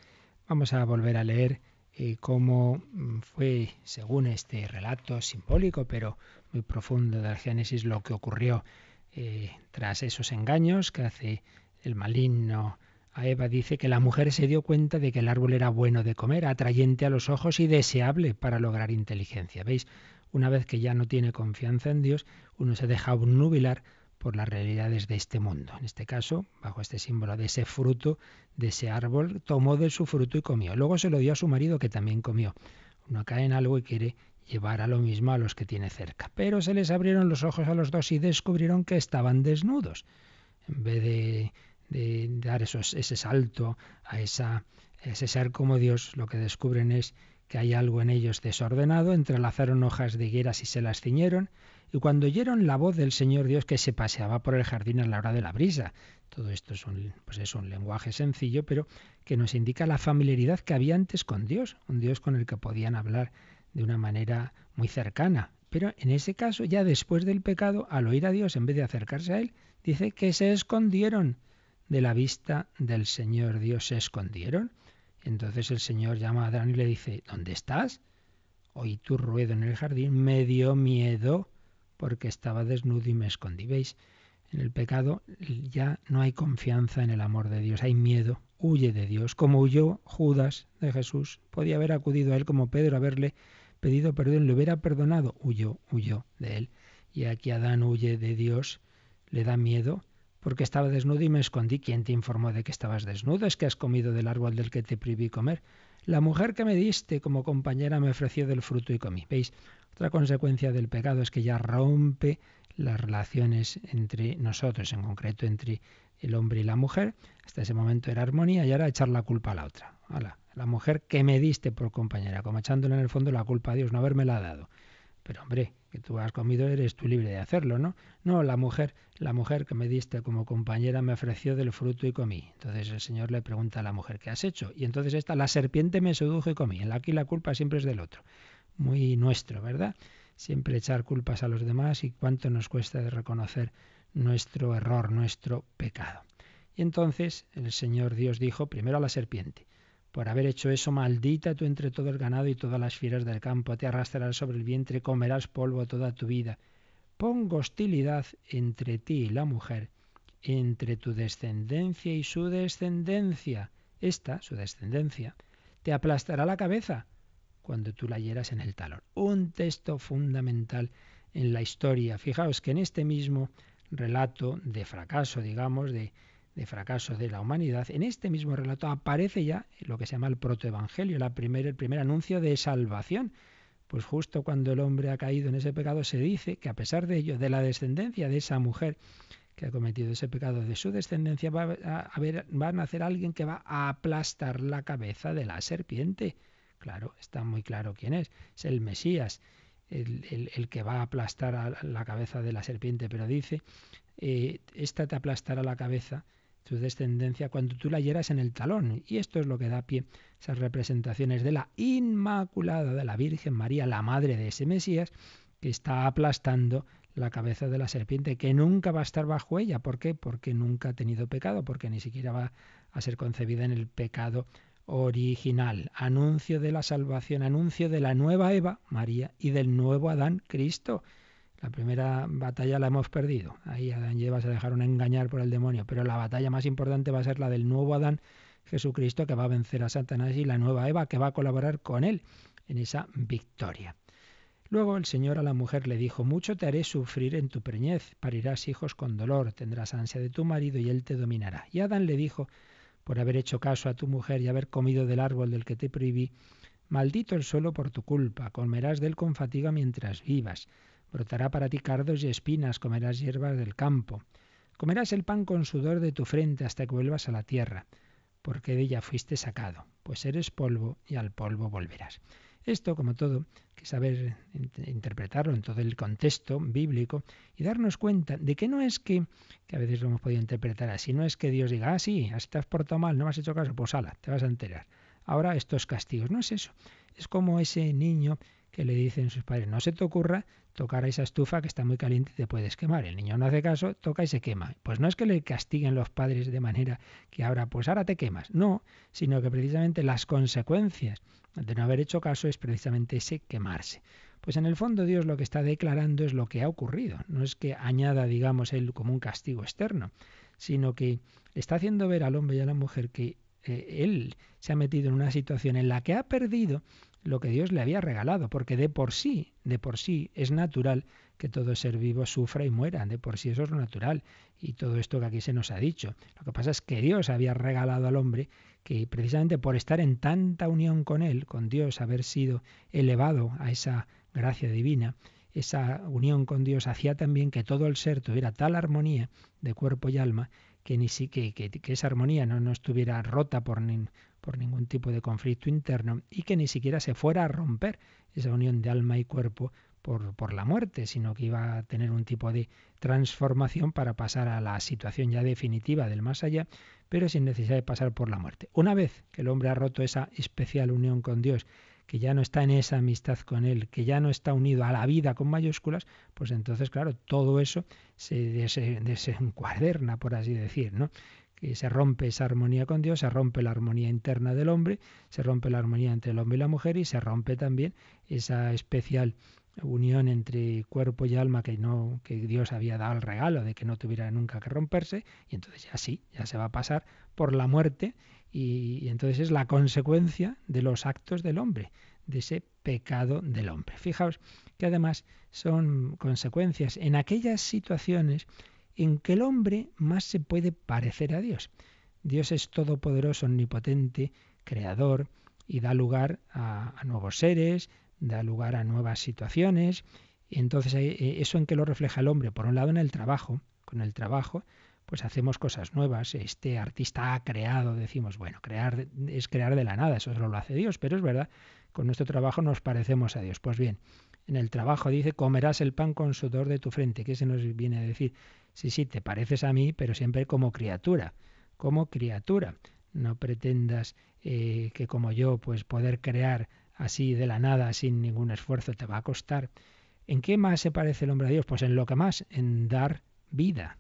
Vamos a volver a leer eh, cómo mm, fue, según este relato simbólico, pero muy profundo del Génesis, lo que ocurrió eh, tras esos engaños que hace el maligno a Eva. Dice que la mujer se dio cuenta de que el árbol era bueno de comer, atrayente a los ojos y deseable para lograr inteligencia. ¿Veis? Una vez que ya no tiene confianza en Dios, uno se deja obnubilar por las realidades de este mundo. En este caso, bajo este símbolo de ese fruto, de ese árbol, tomó de su fruto y comió. Luego se lo dio a su marido que también comió. Uno cae en algo y quiere llevar a lo mismo a los que tiene cerca. Pero se les abrieron los ojos a los dos y descubrieron que estaban desnudos. En vez de, dar esos, ese salto a esa, ese ser como Dios, lo que descubren es que hay algo en ellos desordenado, entrelazaron hojas de higueras y se las ciñeron, y cuando oyeron la voz del Señor Dios que se paseaba por el jardín a la hora de la brisa. Todo esto es un, pues es un lenguaje sencillo, pero que nos indica la familiaridad que había antes con Dios, un Dios con el que podían hablar de una manera muy cercana. Pero en ese caso, ya después del pecado, al oír a Dios, en vez de acercarse a Él, dice que se escondieron de la vista del Señor Dios, se escondieron. Entonces el Señor llama a Adán y le dice, ¿dónde estás? Oí tu ruedo en el jardín, me dio miedo porque estaba desnudo y me escondí. ¿Veis? En el pecado ya no hay confianza en el amor de Dios, hay miedo, huye de Dios, como huyó Judas de Jesús. Podía haber acudido a él como Pedro, haberle pedido perdón, le hubiera perdonado, huyó, huyó de él. Y aquí Adán huye de Dios, le da miedo, porque estaba desnudo y me escondí. ¿Quién te informó de que estabas desnudo? Es que has comido del árbol del que te prohibí comer. La mujer que me diste como compañera me ofreció del fruto y comí. ¿Veis? Otra consecuencia del pecado es que ya rompe las relaciones entre nosotros, en concreto entre el hombre y la mujer. Hasta ese momento era armonía y ahora echar la culpa a la otra. la mujer que me diste por compañera, como echándole en el fondo la culpa a Dios, no haberme la dado. Pero hombre, tú has comido eres tú libre de hacerlo, ¿no? No, la mujer, la mujer que me diste como compañera me ofreció del fruto y comí. Entonces el Señor le pregunta a la mujer, ¿qué has hecho? Y entonces esta, la serpiente me sedujo y comí. Aquí la culpa siempre es del otro muy nuestro, ¿verdad? Siempre echar culpas a los demás y cuánto nos cuesta de reconocer nuestro error, nuestro pecado. Y entonces el Señor Dios dijo primero a la serpiente, por haber hecho eso, maldita tú entre todo el ganado y todas las fieras del campo, te arrastrarás sobre el vientre, comerás polvo toda tu vida. Pongo hostilidad entre ti y la mujer, entre tu descendencia y su descendencia. Esta, su descendencia, te aplastará la cabeza cuando tú la hieras en el talón. Un texto fundamental en la historia. Fijaos que en este mismo relato de fracaso, digamos, de, de fracaso de la humanidad, en este mismo relato aparece ya lo que se llama el protoevangelio, la primer, el primer anuncio de salvación. Pues justo cuando el hombre ha caído en ese pecado se dice que a pesar de ello, de la descendencia de esa mujer que ha cometido ese pecado, de su descendencia va a, va a nacer alguien que va a aplastar la cabeza de la serpiente. Claro, está muy claro quién es. Es el Mesías, el, que va a aplastar a la cabeza de la serpiente, pero dice, eh, esta te aplastará la cabeza, tu descendencia, cuando tú la hieras en el talón. Y esto es lo que da pie a esas representaciones de la Inmaculada, de la Virgen María, la madre de ese Mesías, que está aplastando la cabeza de la serpiente, que nunca va a estar bajo ella. ¿Por qué? Porque nunca ha tenido pecado, porque ni siquiera va a ser concebida en el pecado original, anuncio de la salvación, anuncio de la nueva Eva, María, y del nuevo Adán, Cristo. La primera batalla la hemos perdido. Ahí Adán y Eva se dejaron engañar por el demonio, pero la batalla más importante va a ser la del nuevo Adán, Jesucristo, que va a vencer a Satanás, y la nueva Eva, que va a colaborar con él en esa victoria. Luego el Señor a la mujer le dijo, mucho te haré sufrir en tu preñez, parirás hijos con dolor, tendrás ansia de tu marido y él te dominará. Y Adán le dijo, por haber hecho caso a tu mujer y haber comido del árbol del que te prohibí, maldito el suelo por tu culpa, comerás de él con fatiga mientras vivas, brotará para ti cardos y espinas, comerás hierbas del campo, comerás el pan con sudor de tu frente hasta que vuelvas a la tierra, porque de ella fuiste sacado, pues eres polvo y al polvo volverás. Esto, como todo, que saber interpretarlo en todo el contexto bíblico y darnos cuenta de que no es que, que a veces lo hemos podido interpretar así, no es que Dios diga, ah, sí, así has portado mal, no me has hecho caso, pues ala, te vas a enterar. Ahora estos castigos, no es eso. Es como ese niño que le dicen sus padres, no se te ocurra tocar a esa estufa que está muy caliente y te puedes quemar. El niño no hace caso, toca y se quema. Pues no es que le castiguen los padres de manera que ahora, pues ahora te quemas. No, sino que precisamente las consecuencias de no haber hecho caso es precisamente ese quemarse. Pues en el fondo Dios lo que está declarando es lo que ha ocurrido. No es que añada, digamos, él como un castigo externo, sino que está haciendo ver al hombre y a la mujer que eh, él se ha metido en una situación en la que ha perdido lo que Dios le había regalado, porque de por sí, de por sí es natural que todo ser vivo sufra y muera, de por sí eso es lo natural, y todo esto que aquí se nos ha dicho. Lo que pasa es que Dios había regalado al hombre que precisamente por estar en tanta unión con Él, con Dios, haber sido elevado a esa gracia divina, esa unión con Dios hacía también que todo el ser tuviera tal armonía de cuerpo y alma que, ni si, que, esa armonía no, no estuviera rota por, por ningún tipo de conflicto interno y que ni siquiera se fuera a romper esa unión de alma y cuerpo por, por, la muerte, sino que iba a tener un tipo de transformación para pasar a la situación ya definitiva del más allá, pero sin necesidad de pasar por la muerte. Una vez que el hombre ha roto esa especial unión con Dios, que ya no está en esa amistad con Él, que ya no está unido a la vida con mayúsculas, pues entonces, claro, todo eso se desencuaderna, por así decir, ¿no? Que se rompe esa armonía con Dios, se rompe la armonía interna del hombre, se rompe la armonía entre el hombre y la mujer y se rompe también esa especial unión entre cuerpo y alma que no que Dios había dado el regalo de que no tuviera nunca que romperse y entonces ya sí, ya se va a pasar por la muerte y, entonces es la consecuencia de los actos del hombre, de ese pecado del hombre. Fijaos que además son consecuencias en aquellas situaciones en que el hombre más se puede parecer a Dios. Dios es todopoderoso, omnipotente, creador, y da lugar a, nuevos seres, da lugar a nuevas situaciones. Y entonces, eh, ¿eso en qué lo refleja el hombre? Por un lado, en el trabajo. Con el trabajo, pues hacemos cosas nuevas. Este artista ha creado, decimos, bueno, crear es crear de la nada, eso solo lo hace Dios, pero es verdad, con nuestro trabajo nos parecemos a Dios. Pues bien, en el trabajo dice, comerás el pan con sudor de tu frente. ¿Qué se nos viene a decir? Sí, sí, te pareces a mí, pero siempre como criatura, como criatura. No pretendas eh, que como yo, pues poder crear así de la nada, sin ningún esfuerzo, te va a costar. ¿En qué más se parece el hombre a Dios? Pues en lo que más, en dar vida,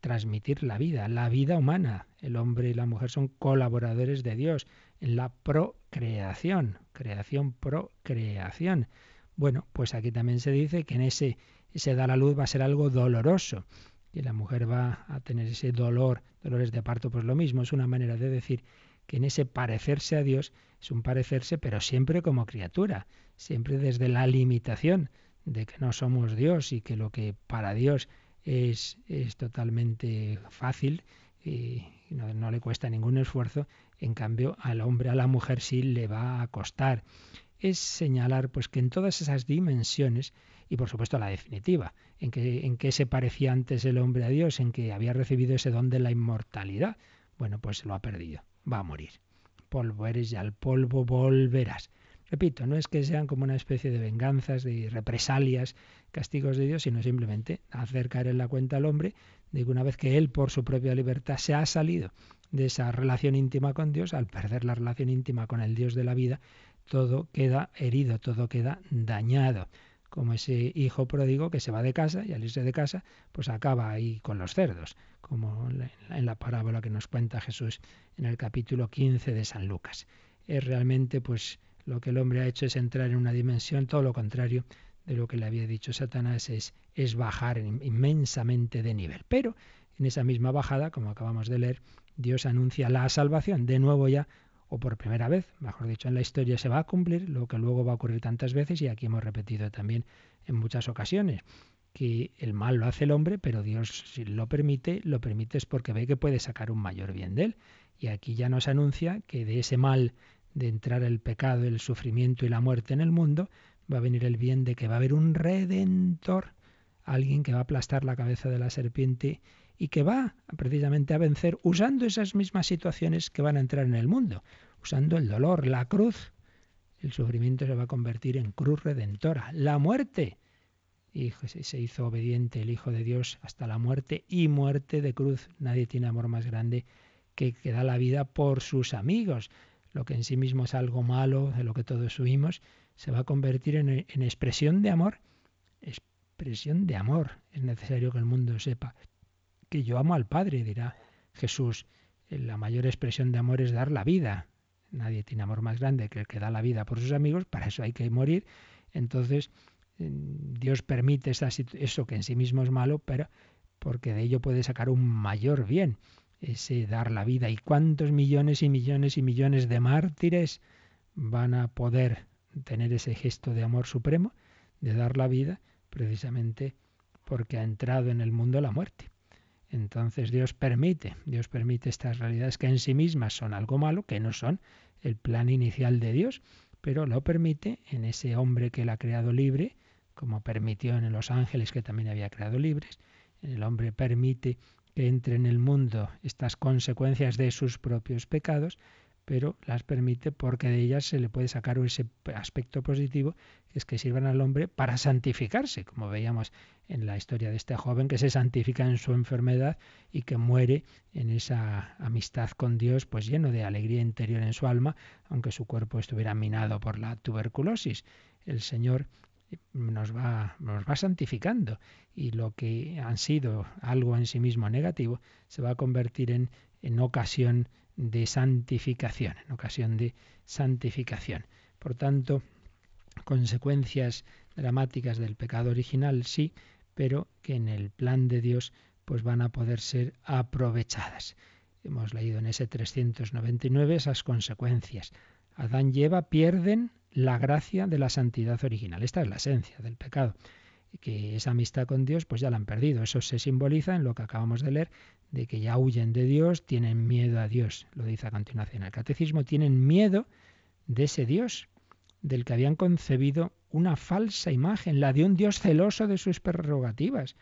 transmitir la vida, la vida humana. El hombre y la mujer son colaboradores de Dios en la procreación, creación, procreación. Bueno, pues aquí también se dice que en ese, ese dar a luz va a ser algo doloroso y la mujer va a tener ese dolor, dolores de parto, pues lo mismo, es una manera de decir que en ese parecerse a Dios es un parecerse, pero siempre como criatura, siempre desde la limitación de que no somos Dios y que lo que para Dios es, es totalmente fácil y no, le cuesta ningún esfuerzo, en cambio al hombre, a la mujer sí le va a costar. Es señalar pues que en todas esas dimensiones y por supuesto la definitiva, en que, en que se parecía antes el hombre a Dios, en que había recibido ese don de la inmortalidad. Bueno, pues lo ha perdido, va a morir. Polvo eres y al polvo volverás. Repito, no es que sean como una especie de venganzas, de represalias, castigos de Dios, sino simplemente hacer caer en la cuenta al hombre de que una vez que él por su propia libertad se ha salido de esa relación íntima con Dios, al perder la relación íntima con el Dios de la vida, todo queda herido, todo queda dañado como ese hijo pródigo que se va de casa y al irse de casa pues acaba ahí con los cerdos, como en la parábola que nos cuenta Jesús en el capítulo 15 de San Lucas. Es realmente pues lo que el hombre ha hecho es entrar en una dimensión, todo lo contrario de lo que le había dicho Satanás, es, es bajar inmensamente de nivel. Pero en esa misma bajada, como acabamos de leer, Dios anuncia la salvación, de nuevo ya o por primera vez, mejor dicho, en la historia se va a cumplir lo que luego va a ocurrir tantas veces y aquí hemos repetido también en muchas ocasiones que el mal lo hace el hombre, pero Dios si lo permite, lo permite es porque ve que puede sacar un mayor bien de él. Y aquí ya nos anuncia que de ese mal de entrar el pecado, el sufrimiento y la muerte en el mundo, va a venir el bien de que va a haber un redentor, alguien que va a aplastar la cabeza de la serpiente y que va precisamente a vencer usando esas mismas situaciones que van a entrar en el mundo, usando el dolor, la cruz. El sufrimiento se va a convertir en cruz redentora, la muerte. Y se hizo obediente el Hijo de Dios hasta la muerte y muerte de cruz. Nadie tiene amor más grande que que da la vida por sus amigos. Lo que en sí mismo es algo malo, de lo que todos huimos, se va a convertir en, en expresión de amor. Expresión de amor. Es necesario que el mundo sepa que yo amo al Padre, dirá Jesús. La mayor expresión de amor es dar la vida. Nadie tiene amor más grande que el que da la vida por sus amigos, para eso hay que morir. Entonces, Dios permite eso que en sí mismo es malo, pero porque de ello puede sacar un mayor bien, ese dar la vida. ¿Y cuántos millones y millones y millones de mártires van a poder tener ese gesto de amor supremo, de dar la vida? precisamente porque ha entrado en el mundo la muerte. Entonces Dios permite, Dios permite estas realidades que en sí mismas son algo malo, que no son el plan inicial de Dios, pero lo permite en ese hombre que él ha creado libre, como permitió en los ángeles que también había creado libres, el hombre permite que entre en el mundo estas consecuencias de sus propios pecados, pero las permite porque de ellas se le puede sacar ese aspecto positivo, que es que sirvan al hombre para santificarse, como veíamos en la historia de este joven que se santifica en su enfermedad y que muere en esa amistad con Dios, pues lleno de alegría interior en su alma, aunque su cuerpo estuviera minado por la tuberculosis. El Señor nos va, nos va santificando y lo que han sido algo en sí mismo negativo se va a convertir en, en ocasión de santificación, en ocasión de santificación. Por tanto, consecuencias dramáticas del pecado original sí, pero que en el plan de Dios pues van a poder ser aprovechadas. Hemos leído en ese 399 esas consecuencias. Adán y Eva pierden la gracia de la santidad original. Esta es la esencia del pecado que esa amistad con Dios pues ya la han perdido. Eso se simboliza en lo que acabamos de leer, de que ya huyen de Dios, tienen miedo a Dios. Lo dice a continuación el catecismo, tienen miedo de ese Dios del que habían concebido una falsa imagen, la de un Dios celoso de sus prerrogativas,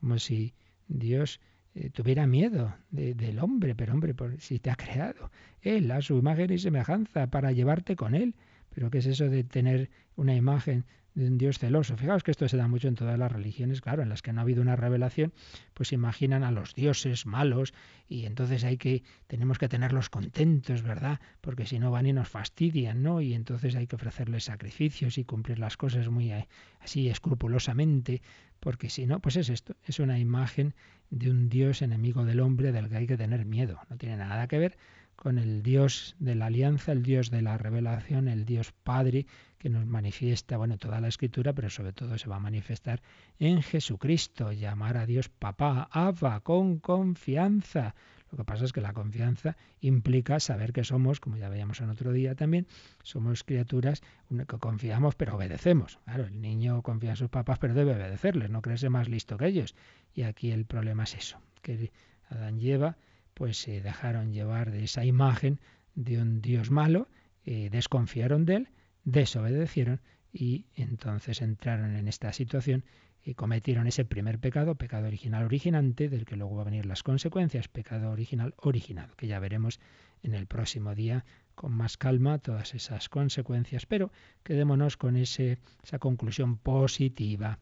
como si Dios eh, tuviera miedo del hombre, pero hombre, por, si te ha creado Él a su imagen y semejanza para llevarte con Él. Pero ¿qué es eso de tener una imagen de un Dios celoso. Fijaos que esto se da mucho en todas las religiones, claro, en las que no ha habido una revelación, pues imaginan a los dioses malos y entonces hay que tenemos que tenerlos contentos, ¿verdad? Porque si no van y nos fastidian, ¿no? Y entonces hay que ofrecerles sacrificios y cumplir las cosas muy eh, así escrupulosamente, porque si no, pues es esto, es una imagen de un Dios enemigo del hombre del que hay que tener miedo. No tiene nada que ver con el Dios de la alianza, el Dios de la revelación, el Dios Padre que nos manifiesta, bueno, toda la escritura, pero sobre todo se va a manifestar en Jesucristo, llamar a Dios papá, Abba, con confianza. Lo que pasa es que la confianza implica saber que somos, como ya veíamos en otro día también, somos criaturas que confiamos pero obedecemos. Claro, el niño confía en sus papás pero debe obedecerles, no creerse más listo que ellos. Y aquí el problema es eso, que Adán lleva pues se dejaron llevar de esa imagen de un Dios malo, eh, desconfiaron de él, desobedecieron y entonces entraron en esta situación y cometieron ese primer pecado, pecado original originante, del que luego va a venir las consecuencias, pecado original originado, que ya veremos en el próximo día con más calma todas esas consecuencias, pero quedémonos con ese, esa conclusión positiva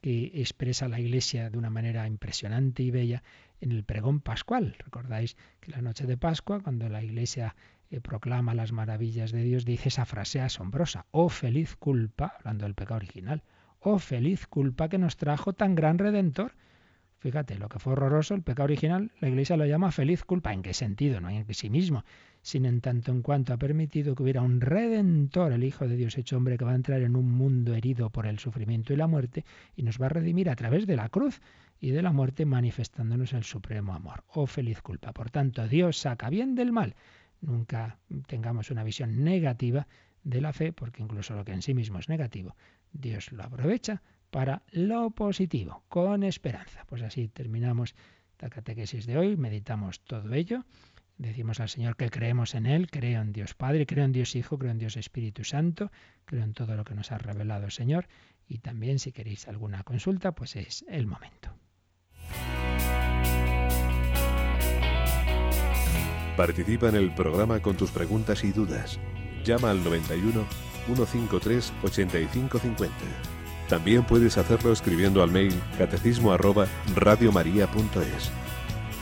que expresa la Iglesia de una manera impresionante y bella en el pregón pascual. Recordáis que la noche de Pascua, cuando la Iglesia eh, proclama las maravillas de Dios, dice esa frase asombrosa, oh feliz culpa, hablando del pecado original, oh feliz culpa que nos trajo tan gran redentor. Fíjate, lo que fue horroroso, el pecado original, la Iglesia lo llama feliz culpa. ¿En qué sentido? No en sí mismo, sino en tanto en cuanto ha permitido que hubiera un redentor, el Hijo de Dios hecho hombre, que va a entrar en un mundo herido por el sufrimiento y la muerte y nos va a redimir a través de la cruz y de la muerte manifestándonos el supremo amor. Oh feliz culpa. Por tanto, Dios saca bien del mal. Nunca tengamos una visión negativa de la fe, porque incluso lo que en sí mismo es negativo, Dios lo aprovecha para lo positivo, con esperanza. Pues así terminamos la catequesis de hoy, meditamos todo ello, decimos al Señor que creemos en Él, creo en Dios Padre, creo en Dios Hijo, creo en Dios Espíritu Santo, creo en todo lo que nos ha revelado el Señor y también si queréis alguna consulta, pues es el momento. Participa en el programa con tus preguntas y dudas. Llama al 91 153 8550. También puedes hacerlo escribiendo al mail catecismo radiomaria.es.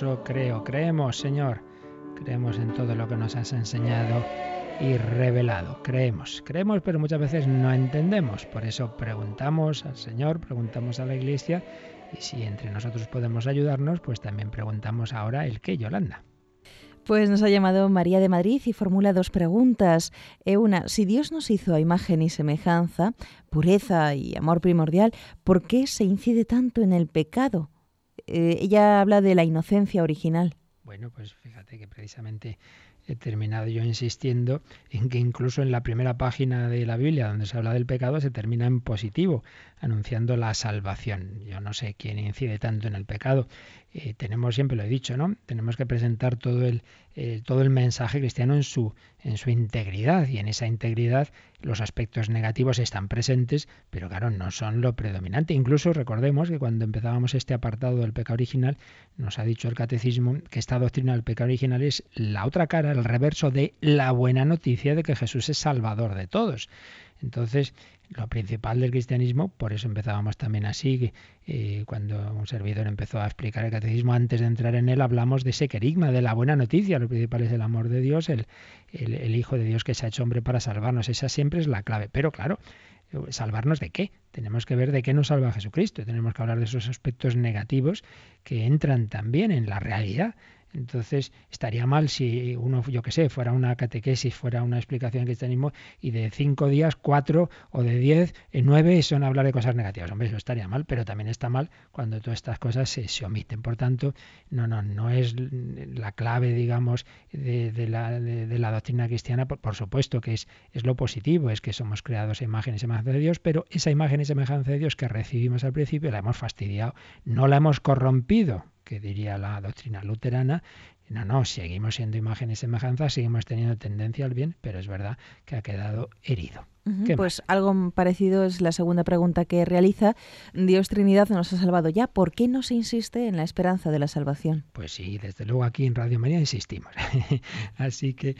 Creo, creemos, Señor, creemos en todo lo que nos has enseñado y revelado, creemos, creemos, pero muchas veces no entendemos, por eso preguntamos al Señor, preguntamos a la Iglesia, y si entre nosotros podemos ayudarnos, pues también preguntamos ahora el qué, Yolanda. Pues nos ha llamado María de Madrid y formula dos preguntas. Eh, una, si Dios nos hizo a imagen y semejanza, pureza y amor primordial, ¿por qué se incide tanto en el pecado? Eh, ella habla de la inocencia original. Bueno, pues fíjate que precisamente he terminado yo insistiendo en que incluso en la primera página de la Biblia donde se habla del pecado se termina en positivo, anunciando la salvación. Yo no sé quién incide tanto en el pecado. Eh, tenemos, siempre lo he dicho, ¿no? Tenemos que presentar todo el, eh, todo el mensaje cristiano en su, en su integridad y en esa integridad los aspectos negativos están presentes, pero claro, no son lo predominante. Incluso recordemos que cuando empezábamos este apartado del pecado original, nos ha dicho el catecismo que esta doctrina del pecado original es la otra cara, el reverso de la buena noticia de que Jesús es salvador de todos. Entonces, lo principal del cristianismo, por eso empezábamos también así, eh, cuando un servidor empezó a explicar el catecismo, antes de entrar en él, hablamos de ese querigma, de la buena noticia. Lo principal es el amor de Dios, el, el, Hijo de Dios que se ha hecho hombre para salvarnos. Esa siempre es la clave. Pero claro, ¿salvarnos de qué? Tenemos que ver de qué nos salva Jesucristo. Tenemos que hablar de esos aspectos negativos que entran también en la realidad entonces, estaría mal si uno, yo qué sé, fuera una catequesis, fuera una explicación del cristianismo y de cinco días, cuatro o de diez, en nueve son hablar de cosas negativas. Hombre, eso estaría mal, pero también está mal cuando todas estas cosas se, omiten. Por tanto, no, no, no es la clave, digamos, de, la, de, la, doctrina cristiana. Por, supuesto que es, es lo positivo, es que somos creados a imagen y semejanza de Dios, pero esa imagen y semejanza de Dios que recibimos al principio la hemos fastidiado, no la hemos corrompido que diría la doctrina luterana. No, no, seguimos siendo imagen y semejanza, seguimos teniendo tendencia al bien, pero es verdad que ha quedado herido. Pues algo parecido es la segunda pregunta que realiza. Dios Trinidad nos ha salvado ya. ¿Por qué no se insiste en la esperanza de la salvación? Pues sí, desde luego aquí en Radio María insistimos. Así que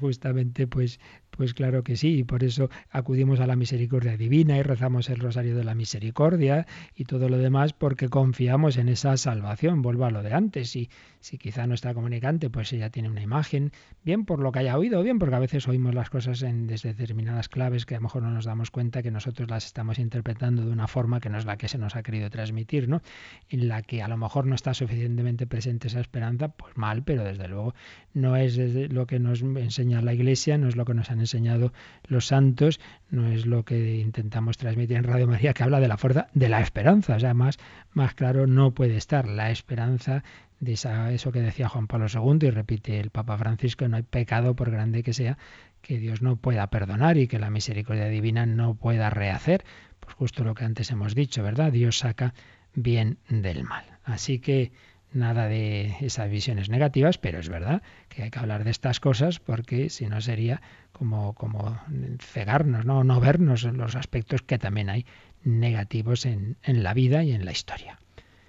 justamente pues pues claro que sí, y por eso acudimos a la misericordia divina y rezamos el rosario de la misericordia y todo lo demás porque confiamos en esa salvación. Vuelvo a lo de antes. Y si quizá nuestra comunicante pues ella tiene una imagen, bien por lo que haya oído, bien porque a veces oímos las cosas en, desde determinadas claves que a lo mejor no nos damos cuenta que nosotros las estamos interpretando de una forma que no es la que se nos ha querido transmitir, ¿no? En la que a lo mejor no está suficientemente presente esa esperanza, pues mal, pero desde luego no es lo que nos enseña la Iglesia, no es lo que nos han enseñado los santos, no es lo que intentamos transmitir en Radio María, que habla de la fuerza de la esperanza. O sea, más, más claro no puede estar. La esperanza de esa, eso que decía Juan Pablo II y repite el Papa Francisco, no hay pecado por grande que sea que Dios no pueda perdonar y que la misericordia divina no pueda rehacer. Pues justo lo que antes hemos dicho, ¿verdad? Dios saca bien del mal. Así que nada de esas visiones negativas, pero es verdad que hay que hablar de estas cosas porque si no sería como, como cegarnos, ¿no? no vernos los aspectos que también hay negativos en, en la vida y en la historia.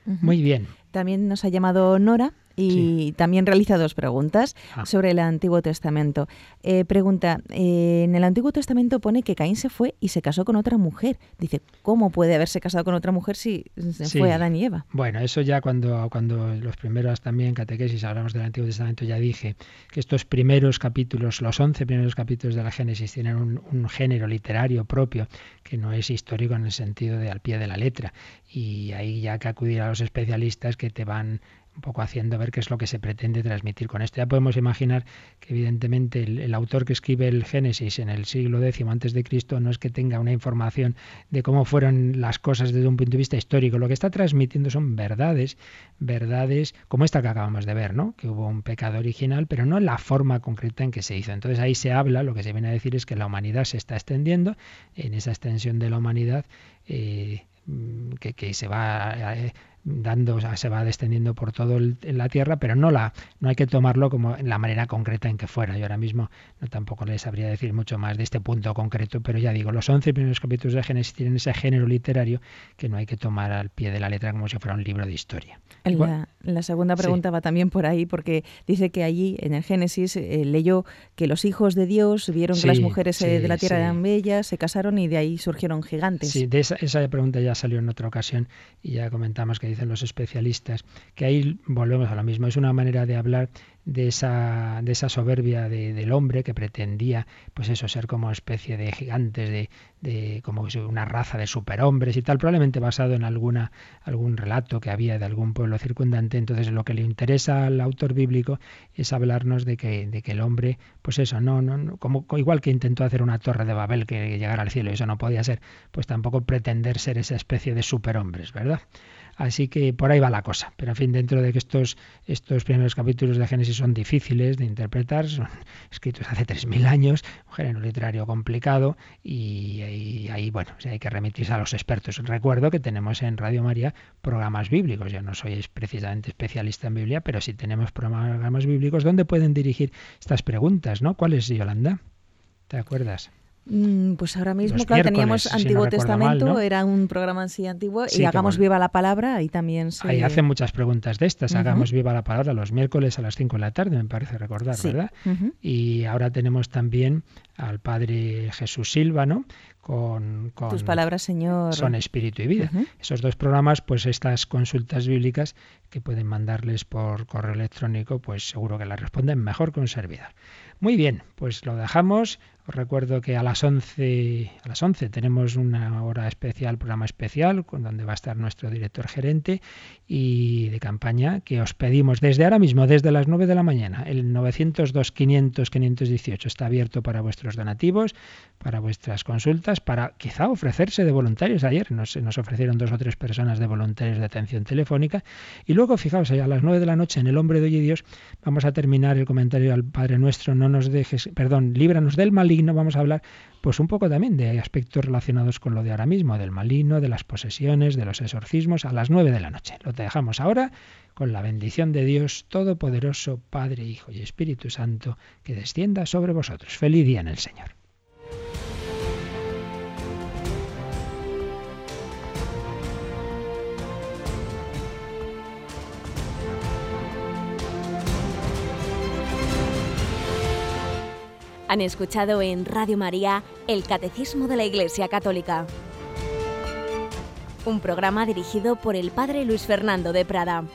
Muy bien. También nos ha llamado Nora y también realiza dos preguntas ah. sobre el Antiguo Testamento. Eh, pregunta, eh, en el Antiguo Testamento pone que Caín se fue y se casó con otra mujer. Dice, ¿cómo puede haberse casado con otra mujer si se fue Adán y Eva? Bueno, eso ya cuando, cuando los primeros también catequesis hablamos del Antiguo Testamento ya dije que estos primeros capítulos, los once primeros capítulos de la Génesis tienen un, un género literario propio que no es histórico en el sentido de al pie de la letra. Y ahí ya que acudir a los especialistas que te van un poco haciendo ver qué es lo que se pretende transmitir con esto. Ya podemos imaginar que evidentemente el, autor que escribe el Génesis en el siglo X antes de Cristo no es que tenga una información de cómo fueron las cosas desde un punto de vista histórico. Lo que está transmitiendo son verdades, verdades como esta que acabamos de ver, ¿no? Que hubo un pecado original, pero no la forma concreta en que se hizo. Entonces ahí se habla, lo que se viene a decir es que la humanidad se está extendiendo, en esa extensión de la humanidad eh, que, se va dando, se va descendiendo por todo en la tierra, pero no la, no hay que tomarlo como en la manera concreta en que fuera. Yo ahora mismo no tampoco les sabría decir mucho más de este punto concreto, pero ya digo, los 11 primeros capítulos de Génesis tienen ese género literario que no hay que tomar al pie de la letra como si fuera un libro de historia. La, segunda pregunta va también por ahí, porque dice que allí en el Génesis eh, leyó que los hijos de Dios vieron que las mujeres eh, de la tierra eran bellas, se casaron y de ahí surgieron gigantes. Sí, de esa, esa pregunta ya salió en otra ocasión y ya comentamos que dicen los especialistas que ahí volvemos a lo mismo. Es una manera de hablar de esa, de esa soberbia del hombre que pretendía, pues eso, ser como especie de gigantes, de, de como una raza de superhombres y tal, probablemente basado en alguna, algún relato que había de algún pueblo circundante. Entonces lo que le interesa al autor bíblico es hablarnos de que, de que el hombre, pues eso, no, no, como igual que intentó hacer una torre de Babel que llegara al cielo y eso no podía ser, pues tampoco pretender ser esa especie de superhombres, ¿verdad? Así que por ahí va la cosa. Pero en fin, dentro de que estos, estos primeros capítulos de Génesis son difíciles de interpretar, son escritos hace 3.000 años, un género literario complicado y, ahí, bueno, hay que remitirse a los expertos. Recuerdo que tenemos en Radio María programas bíblicos. Yo no soy precisamente especialista en Biblia, pero sí tenemos programas bíblicos donde pueden dirigir estas preguntas, ¿no? ¿Cuál es, Yolanda? ¿Te acuerdas? Mm, pues ahora mismo, claro, teníamos Antiguo Testamento, era un programa así antiguo, y Hagamos Viva la Palabra, ahí también se... Ahí hacen muchas preguntas de estas, Hagamos Viva la Palabra los miércoles a las 5 de la tarde, me parece recordar, ¿verdad? Y ahora tenemos también al Padre Jesús Silva, ¿no? Con, Tus palabras, Señor. Son espíritu y vida. Esos dos programas, pues estas consultas bíblicas que pueden mandarles por correo electrónico, pues seguro que las responden mejor que un servidor. Muy bien, pues lo dejamos. Os recuerdo que a las 11, a las 11 tenemos una hora especial, programa especial, con donde va a estar nuestro director gerente y de campaña, que os pedimos desde ahora mismo, desde las 9 de la mañana, el 902 500 518 está abierto para vuestros donativos, para vuestras consultas, para quizá ofrecerse de voluntarios. Ayer nos, nos ofrecieron dos o tres personas de voluntarios de atención telefónica. Y luego, fijaos, a las 9 de la noche en el Hombre de Hoy y Dios vamos a terminar el comentario al Padre Nuestro, no nos dejes, perdón, líbranos del mal maligno, vamos a hablar pues un poco también de aspectos relacionados con lo de ahora mismo, del maligno, de las posesiones, de los exorcismos, a las nueve de la noche. Lo dejamos ahora con la bendición de Dios Todopoderoso, Padre, Hijo y Espíritu Santo, que descienda sobre vosotros. Feliz día en el Señor. Han escuchado en Radio María el Catecismo de la Iglesia Católica, un programa dirigido por el Padre Luis Fernando de Prada.